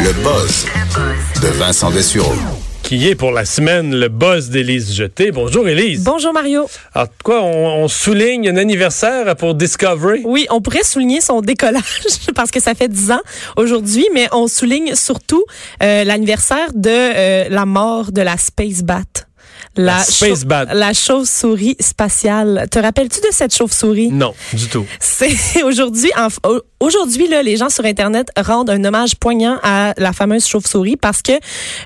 Le buzz de Vincent Dessureau. Qui est pour la semaine le buzz d'Élise Jeté. Bonjour Élise. Bonjour Mario. Alors quoi, on, on souligne un anniversaire pour Discovery? Oui, on pourrait souligner son décollage parce que ça fait 10 ans aujourd'hui, mais on souligne surtout euh, l'anniversaire de euh, la mort de la Space Bat. La Space Bat. La chauve-souris spatiale. Te rappelles-tu de cette chauve-souris? Non, du tout. C'est aujourd'hui, aujourd'hui là, les gens sur Internet rendent un hommage poignant à la fameuse chauve-souris parce que,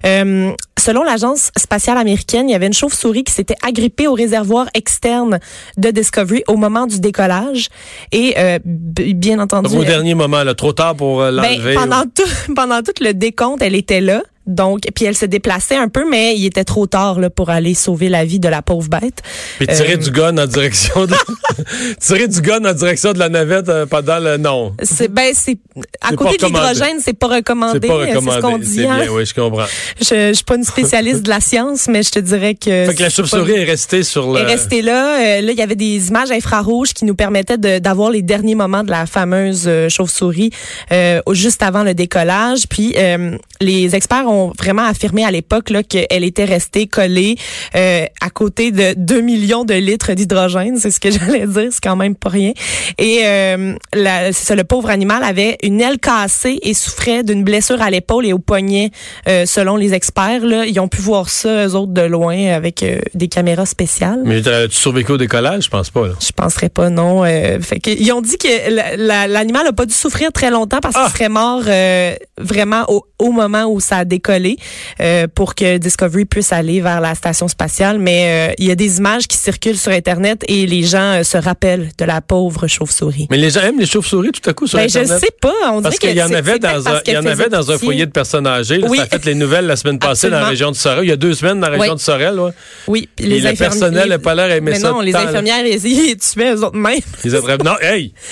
euh, selon l'agence spatiale américaine, il y avait une chauve-souris qui s'était agrippée au réservoir externe de Discovery au moment du décollage et, euh, bien entendu, Au dernier moment, là, trop tard pour euh, ben, l'enlever. pendant tout pendant tout le décompte, elle était là. Donc, puis elle se déplaçait un peu, mais il était trop tard là, pour aller sauver la vie de la pauvre bête. Puis tirer euh, du gun en direction de tirer du gun en direction de la navette euh, pendant le non. C'est ben c'est à côté pas de l'hydrogène, c'est pas C'est recommandé. pas C'est ce qu'on recommandé. dit. C'est hein. bien, oui, je comprends. Je, je suis pas une spécialiste de la science, mais je te dirais que. Fait que la pas- chauve-souris est restée sur le. est restée là. Euh, là, il y avait des images infrarouges qui nous permettaient d'avoir les derniers moments de la fameuse euh, chauve-souris euh, au- juste avant le décollage. Puis euh, les experts ont vraiment affirmé à l'époque qu'elle était restée collée euh, à côté de 2 millions de litres d'hydrogène. C'est ce que j'allais dire. C'est quand même pas rien. Et euh, la- c'est ça, le pauvre animal avait une aile cassée et souffrait d'une blessure à l'épaule et au poignet, euh, selon les experts. Là, ils ont pu voir ça eux autres de loin avec euh, des caméras spéciales. Mais tu survécu au décollage, je pense pas. Là. Je penserais pas, non. Euh, fait que, ils ont dit que la- la- l'animal a pas dû souffrir très longtemps parce qu'il Ah! serait mort euh, vraiment au, au moment où ça a décollé euh, pour que Discovery puisse aller vers la station spatiale. Mais euh, il y a des images qui circulent sur Internet et les gens euh, se rappellent de la pauvre chauve-souris. Mais les gens aiment les chauves-souris tout à coup sur Ben, je Internet. sais pas. On Parce qu'il y en avait dans un, il y en avait dans un foyer de personnes âgées. là. Oui. Ça a fait les nouvelles la semaine passée dans la région de Sorel. Il y a deux semaines dans la Oui. région de Sorel. ouais. Oui, puis Et le personnel n'a pas l'air à aimer Mais ça non, les infirmières, ils, ils tuaient eux autres mêmes. Ils attrapent. Non, hey!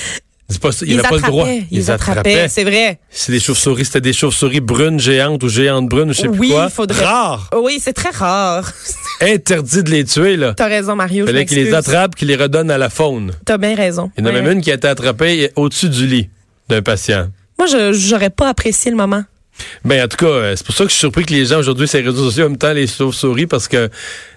Pas. Il Ils n'avait pas le droit. attrapaient. Ils attrapaient, c'est vrai. C'est des chauves-souris. C'était des chauves-souris brunes géantes ou géantes brunes, je sais plus Oui, quoi. il faudrait- Rare. Oui, c'est très rare. Interdit de les tuer, là. T'as raison, Mario. Fallait qu'ils les attrapent, qu'ils les redonnent à la faune. T'as bien raison. Il y en a Ouais. même une qui a été attrapée au-dessus du lit d'un patient. Moi, je j'aurais pas apprécié le moment. Ben, en tout cas, euh, c'est pour ça que je suis surpris que les gens aujourd'hui, sur les réseaux sociaux, aiment tant les chauves-souris, parce que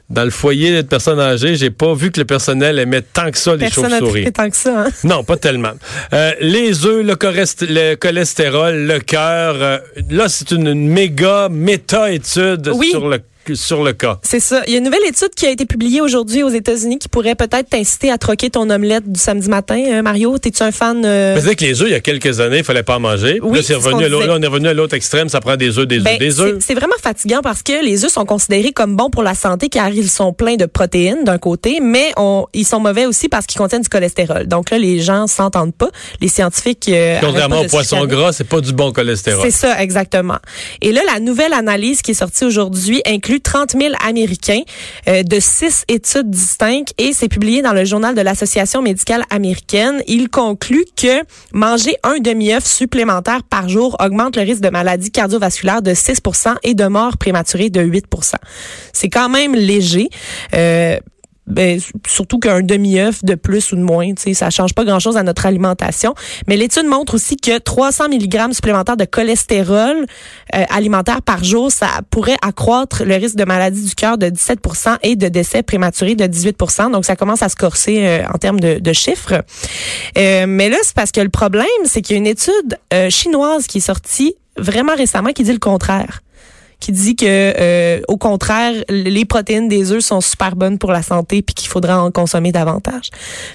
dans le foyer de personnes âgées, j'ai pas vu que le personnel aimait tant que ça les Personne chauves-souris. tant que ça. Hein? Non, pas tellement. Euh, les œufs, le, le cholestérol, le cœur, euh, là, c'est une, une méga méta-étude Oui. sur le sur le cas. C'est ça. Il y a une nouvelle étude qui a été publiée aujourd'hui aux États-Unis qui pourrait peut-être t'inciter à troquer ton omelette du samedi matin. Euh, Mario, t'es-tu un fan? euh, c'est que les œufs, il y a quelques années, il fallait pas en manger. Oui, là, c'est c'est ce revenu à là, on est revenu à l'autre extrême, ça prend des œufs, des œufs, Ben, des c'est œufs. c'est vraiment fatigant parce que les œufs sont considérés comme bons pour la santé car ils sont pleins de protéines d'un côté, mais on, ils sont mauvais aussi parce qu'ils contiennent du cholestérol. Donc là, les gens s'entendent pas. Les scientifiques... euh, Contrairement au poisson gras, c'est pas du bon cholestérol. C'est ça, exactement. Et là, la nouvelle analyse qui est sortie aujourd'hui inclut 30 000 Américains euh, de six études distinctes et c'est publié dans le journal de l'Association médicale américaine. Il conclut que manger un demi-œuf supplémentaire par jour augmente le risque de maladies cardiovasculaires de 6% et de mort prématurée de 8% C'est quand même léger. Euh, ben, surtout qu'un demi-œuf de plus ou de moins, tu sais, ça change pas grand-chose à notre alimentation. Mais l'étude montre aussi que 300 mg supplémentaires de cholestérol euh, alimentaire par jour, ça pourrait accroître le risque de maladie du cœur de 17% et de décès prématurés de 18% Donc, ça commence à se corser euh, en termes de, de chiffres. Euh, mais là, c'est parce que le problème, c'est qu'il y a une étude euh, chinoise qui est sortie vraiment récemment qui dit le contraire qui dit que euh, au contraire les protéines des œufs sont super bonnes pour la santé puis qu'il faudra en consommer davantage.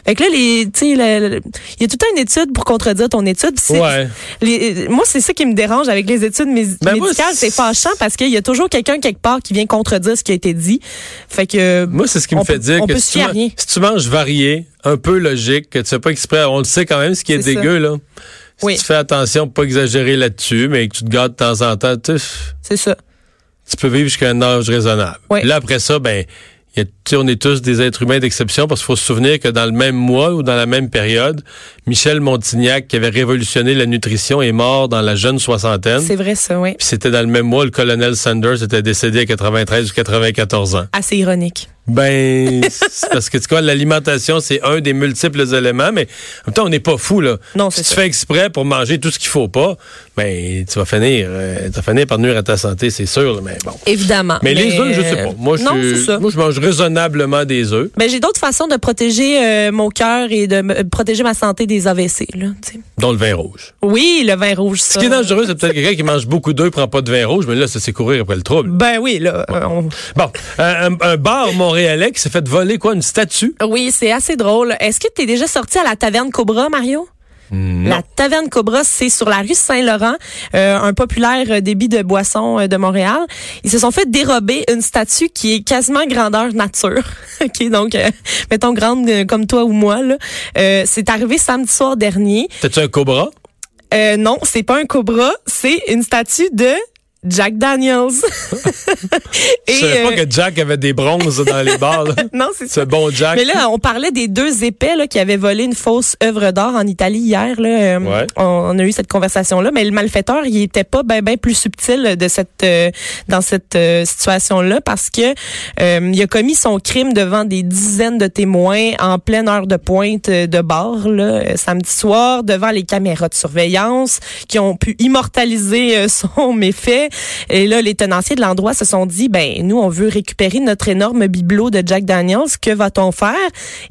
Fait que là les tu sais il y a tout le temps une étude pour contredire ton étude. Ouais. les- moi c'est ça qui me dérange avec les études mé- Ben, médicales, c'est fâchant parce qu'il y a toujours quelqu'un quelque part qui vient contredire ce qui a été dit. Fait que Moi, c'est ce qui me fait peut- dire que si tu, man- si manges varié, un peu logique, que tu fais pas exprès, on le sait quand même, ce qui est, C'est ça. dégueu, là. Oui. Si tu fais attention pour pas exagérer là-dessus, mais que tu te gardes de temps en temps, tu sais, C'est ça. Tu peux vivre jusqu'à un âge raisonnable. Oui. Là, après ça, ben, y a- on est tous des êtres humains d'exception parce qu'il faut se souvenir que dans le même mois ou dans la même période, Michel Montignac, qui avait révolutionné la nutrition, est mort dans la jeune soixantaine. C'est vrai, ça, oui. Puis c'était dans le même mois, le colonel Sanders était décédé à 93 ou 94 ans. Assez ironique. Ben, parce que tu vois, l'alimentation, c'est un des multiples éléments, mais en même temps, on n'est pas fou, là. Non, si tu ça. fais exprès pour manger tout ce qu'il faut pas, ben, tu vas finir, euh, tu vas finir par nuire à ta santé, c'est sûr, là, mais bon. Évidemment. Mais, les œufs, je sais pas. Moi, je, non, ça. moi, je mange raisonnablement des œufs, Ben, j'ai d'autres façons de protéger euh, mon cœur et de me- protéger ma santé des AVC. Là, dont le vin rouge. oui, le vin rouge. Ce ça. qui est dangereux, c'est peut-être quelqu'un qui mange beaucoup d'œufs, prend pas de vin rouge, mais là, ça, c'est courir après le trouble. Ben oui, là. euh, on- Bon, un, un- un bar montréalais qui s'est fait voler, quoi, une statue? Oui, c'est assez drôle. Est-ce que tu es déjà sorti à la taverne Cobra, Mario? Non. La taverne Cobra, c'est sur la rue Saint-Laurent, euh, un populaire débit de boissons euh, de Montréal. Ils se sont fait dérober une statue qui est quasiment grandeur nature. OK, donc, euh, mettons grande euh, comme toi ou moi. là. Euh, c'est arrivé samedi soir dernier. T'as-tu un cobra? Euh, non, c'est pas un cobra, c'est une statue de Jack Daniels. Je savais euh, pas que Jack avait des bronzes dans les bars, là. non, c'est ça. Ce bon Jack. Mais là, on parlait des deux épais là, qui avaient volé une fausse œuvre d'art en Italie hier. Là, Euh, Ouais. on, a eu cette conversation-là, mais le malfaiteur, il était pas ben ben plus subtil de cette euh, dans cette euh, situation-là parce que euh, il a commis son crime devant des dizaines de témoins en pleine heure de pointe euh, de bar là, euh, samedi soir devant les caméras de surveillance qui ont pu immortaliser euh, son méfait. Et là, les tenanciers de l'endroit se sont dit, ben nous, on veut récupérer notre énorme bibelot de Jack Daniels. Que va-t-on faire?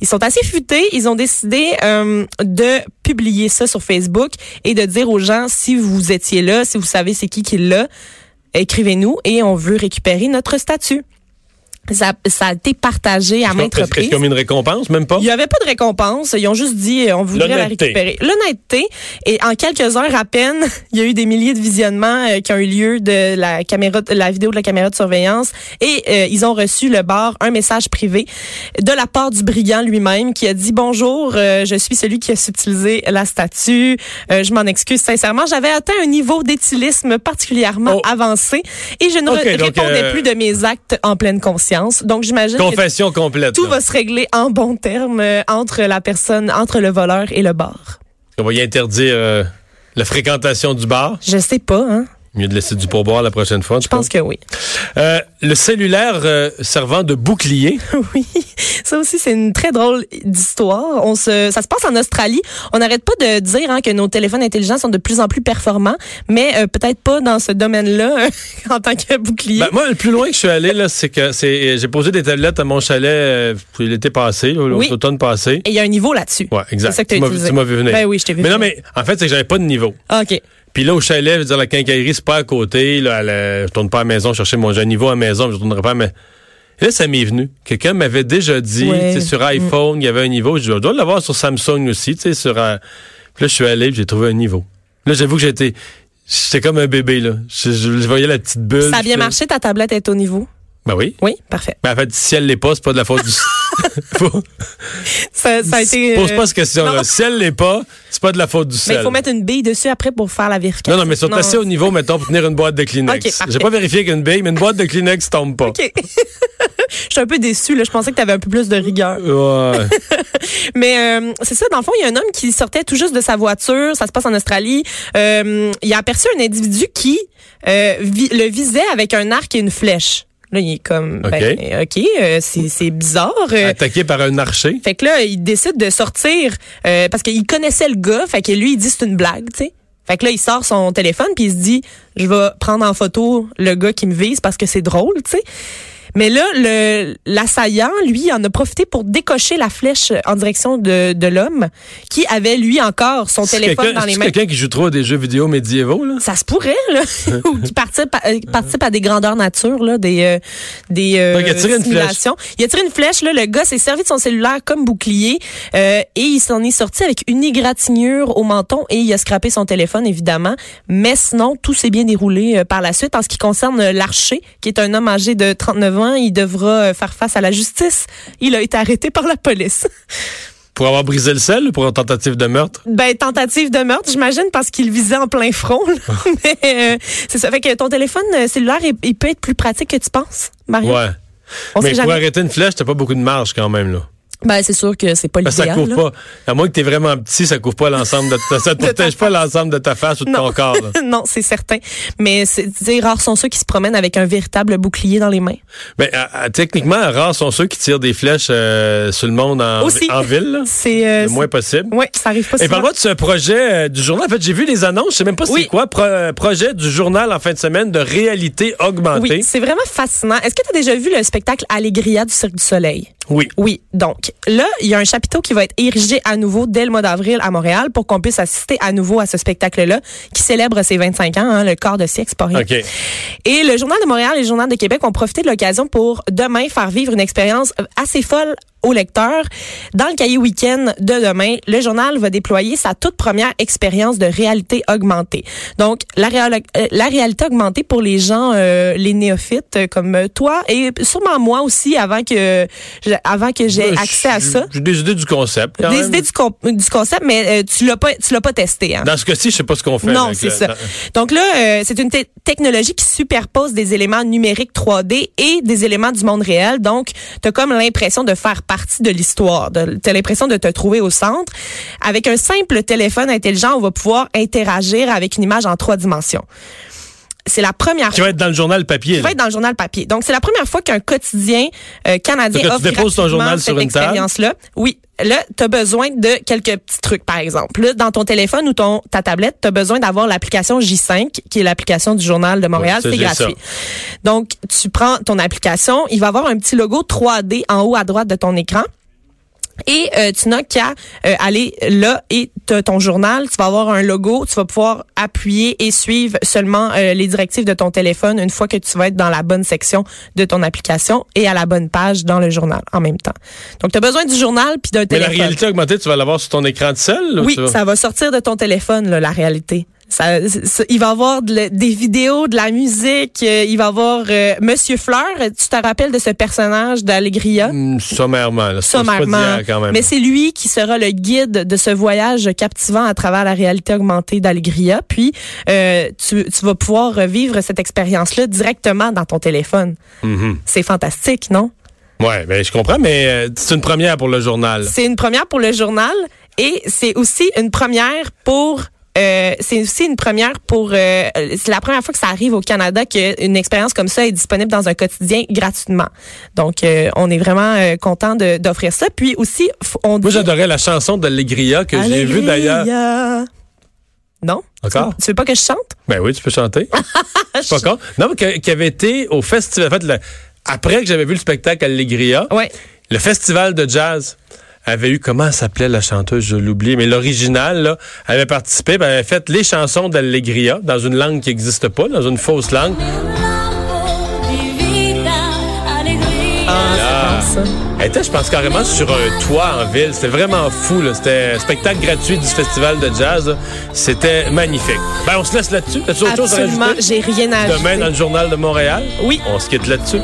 Ils sont assez futés. Ils ont décidé euh, de publier ça sur Facebook et de dire aux gens si vous étiez là, si vous savez c'est qui qui l'a, écrivez-nous et on veut récupérer notre statut. Ça, ça a été partagé à maintes Est-ce reprises. qu'ils ont mis une récompense? Même pas? Il n'y avait pas de récompense. Ils ont juste dit, euh, on voudrait la L'honnêteté. récupérer. L'honnêteté. Et en quelques heures à peine, il y a eu des milliers de visionnements euh, qui ont eu lieu de la caméra, de la vidéo de la caméra de surveillance. Et euh, ils ont reçu le bar un message privé de la part du brigand lui-même qui a dit bonjour, euh, je suis celui qui a subtilisé la statue. Euh, je m'en excuse sincèrement. J'avais atteint un niveau d'éthylisme particulièrement Oh. avancé et je ne Ok, re- donc, répondais euh, plus de mes actes en pleine conscience. Donc j'imagine que Confession complète. tout là. va se régler en bons termes euh, entre la personne, entre le voleur et le bar. On va y interdire euh, la fréquentation du bar. Je sais pas, hein. Mieux de laisser du pourboire la prochaine fois. Je pense que oui. Euh, le cellulaire euh, servant de bouclier. oui. Ça aussi, c'est une très drôle d'histoire. On se, ça se passe en Australie. On n'arrête pas de dire hein, que nos téléphones intelligents sont de plus en plus performants, mais euh, peut-être pas dans ce domaine-là en tant que bouclier. Ben, moi, le plus loin que je suis allé, là, c'est que c'est j'ai posé des tablettes à mon chalet l'été passé, Oui. l'automne passé. et il y a un niveau là-dessus. Ouais, exact. C'est ça que Tu m'as- vu venir. Ben oui, je t'ai vu Mais non, mais en fait, c'est que j'avais pas de niveau. Ah, OK. Puis là, au chalet, je veux dire, la quincaillerie, c'est pas à côté. Là, elle, euh, je tourne pas à la maison chercher mon un niveau à la maison, je tournerai pas à la Et là, ça m'est venu. Quelqu'un m'avait déjà dit, Ouais. tu sais, sur iPhone, il y avait un niveau. Je je dois l'avoir sur Samsung aussi, tu sais, sur... euh, Puis là, je suis allé, j'ai trouvé un niveau. Là, j'avoue que j'étais... J'étais comme un bébé, là. Je, je- je voyais la petite bulle. Ça a bien marché, ta tablette est au niveau? Ben oui. Oui, parfait. Ben, en fait, si elle l'est pas, c'est pas de la faute du... Faut- Ça, ça a été... Pose euh, pas cette question-là. Si elle l'est pas, c'est pas de la faute du Mais sel. il faut mettre une bille dessus après pour faire la vérification. Non, non, mais sont assez au niveau, mettons, pour tenir une boîte de Kleenex. Ok, parfait. J'ai pas vérifié qu'une bille, mais une boîte de Kleenex tombe pas. OK. Je suis un peu déçue. Là. Je pensais que tu avais un peu plus de rigueur. Ouais. Mais euh, c'est ça, dans le fond, il y a un homme qui sortait tout juste de sa voiture. Ça se passe en Australie. Euh, il a aperçu un individu qui euh, vi- le visait avec un arc et une flèche. Là, il est comme, ben, OK, euh, c'est c'est bizarre. Euh, Attaqué par un archer. fait que là, il décide de sortir euh, parce qu'il connaissait le gars. Fait que lui, il dit c'est une blague, tu sais. Fait que là, il sort son téléphone puis il se dit je vais prendre en photo le gars qui me vise parce que c'est drôle, tu sais. Mais là, le l'assaillant, lui, en a profité pour décocher la flèche en direction de, de l'homme qui avait, lui, encore son C'est téléphone dans les c'est mains. quelqu'un qui joue trop à des jeux vidéo médiévaux, là? Ça se pourrait, là. Ou qui participe à, euh, participe à des grandeurs nature, là, des, euh, des euh, Donc, il a tiré une simulations. Il a tiré une flèche, là. Le gars s'est servi de son cellulaire comme bouclier euh, et il s'en est sorti avec une égratignure au menton et il a scrappé son téléphone, évidemment. Mais sinon, tout s'est bien déroulé euh, par la suite. En ce qui concerne euh, l'archer, qui est un homme âgé de 39 ans, il devra euh, faire face à la justice. Il a été arrêté par la police. Pour avoir brisé le sel ou pour une tentative de meurtre? Ben, tentative de meurtre, j'imagine, parce qu'il visait en plein front. là. Mais euh, c'est ça. Fait que ton téléphone euh, cellulaire, il, il peut être plus pratique que tu penses, Mario. Ouais. On Mais pour jamais. arrêter une flèche, t'as pas beaucoup de marge quand même, là. Ben, c'est sûr que c'est pas Parce que ça l'idéal. couvre là. pas. À moins que t'es vraiment petit, ça couvre pas l'ensemble de ta, ça te protège pas l'ensemble de ta face ou de ton corps, là. non, c'est certain. Mais c'est, tu rares sont ceux qui se promènent avec un véritable bouclier dans les mains. Euh, techniquement, rares sont ceux qui tirent des flèches euh, sur le monde en, Aussi. en ville. C'est, euh, le moins possible. Oui, ça arrive pas Et parle-moi de ce projet euh, du journal. En fait, j'ai vu les annonces. Je sais même pas Oui. c'est quoi. Pro- projet du journal en fin de semaine de réalité augmentée. Oui, c'est vraiment fascinant. Est-ce que tu as déjà vu le spectacle Allegria du Cirque du Soleil? Oui. Oui, donc là, il y a un chapiteau qui va être érigé à nouveau dès le mois d'avril à Montréal pour qu'on puisse assister à nouveau à ce spectacle-là qui célèbre ses 25 ans, hein, le quart de siècle, c'est pas rien. OK. Et le Journal de Montréal et le Journal de Québec ont profité de l'occasion pour demain faire vivre une expérience assez folle aux lecteurs. Dans le cahier week-end de demain, le journal va déployer sa toute première expérience de réalité augmentée. Donc, la, réal- euh, la réalité augmentée pour les gens, euh, les néophytes euh, comme toi et sûrement moi aussi avant que avant que j'ai accès à ça. J'ai des idées du concept. quand Des même. idées du, con- du concept, mais euh, tu l'as pas, tu l'as pas testé. Hein? Dans ce cas-ci, je sais pas ce qu'on fait. Non, c'est ça. dans- Donc là, euh, c'est une te- technologie qui superpose des éléments numériques 3D et des éléments du monde réel. Donc, tu as comme l'impression de faire partie de l'histoire. Tu as l'impression de te trouver au centre. Avec un simple téléphone intelligent, on va pouvoir interagir avec une image en trois dimensions. C'est la première Qui va être dans le journal papier. qui va être dans le journal papier. Donc, c'est la première fois qu'un quotidien euh, canadien tu offre déposes ton journal cette expérience-là. Oui. Là, tu as besoin de quelques petits trucs, par exemple. Là, dans ton téléphone ou ton ta tablette, tu as besoin d'avoir l'application J5, qui est l'application du Journal de Montréal. Oui, c'est gratuit. Donc, tu prends ton application, il va avoir un petit logo 3D en haut à droite de ton écran. Et euh, tu n'as qu'à euh, aller là et t'as ton journal, tu vas avoir un logo, tu vas pouvoir appuyer et suivre seulement euh, les directives de ton téléphone une fois que tu vas être dans la bonne section de ton application et à la bonne page dans le journal en même temps. Donc tu as besoin du journal puis d'un Mais la téléphone. réalité augmentée, tu vas l'avoir sur ton écran de ou Oui, ça va sortir de ton téléphone, là, la réalité. Ça, ça- il va y avoir de des vidéos, de la musique. euh, il va y avoir euh, Monsieur Fleur. Tu te rappelles de ce personnage d'Allegria? Hmm, sommairement. là. Pas- Sommairement. d'hier, quand même. Mais c'est lui qui sera le guide de ce voyage captivant à travers la réalité augmentée d'Allegria. Puis, euh, tu, tu vas pouvoir vivre cette expérience-là directement dans ton téléphone. Mhm. C'est fantastique, non? Ouais, ben, je comprends, mais c'est une première pour le journal. C'est une première pour le journal et c'est aussi une première pour euh, c'est aussi une première pour euh, c'est la première fois que ça arrive au Canada qu'une expérience comme ça est disponible dans un quotidien gratuitement. Donc euh, on est vraiment content de- d'offrir ça. Puis aussi on Moi, j'adorais la chanson d'Allegria que j'ai vue d'ailleurs. Non? Encore? Tu veux pas que je chante? Ben oui, tu peux chanter. Je suis pas con. Non, mais qui avait été au festival. En fait, le- après que j'avais vu le spectacle Allegria, Ouais. le festival de jazz avait eu, comment s'appelait la chanteuse, je l'oublie, mais l'original, là, avait participé, ben, elle avait fait les chansons d'Allegria dans une langue qui n'existe pas, dans une fausse langue. Ah, ça. Elle était, je pense, carrément sur un toit en ville. C'était vraiment fou, là. C'était un spectacle gratuit du festival de jazz. là. C'était magnifique. Ben, on se laisse là-dessus. As-tu autre chose à Absolument, rajouter? j'ai rien à ajouter. Demain, dans le journal de Montréal? Oui. On se quitte là-dessus.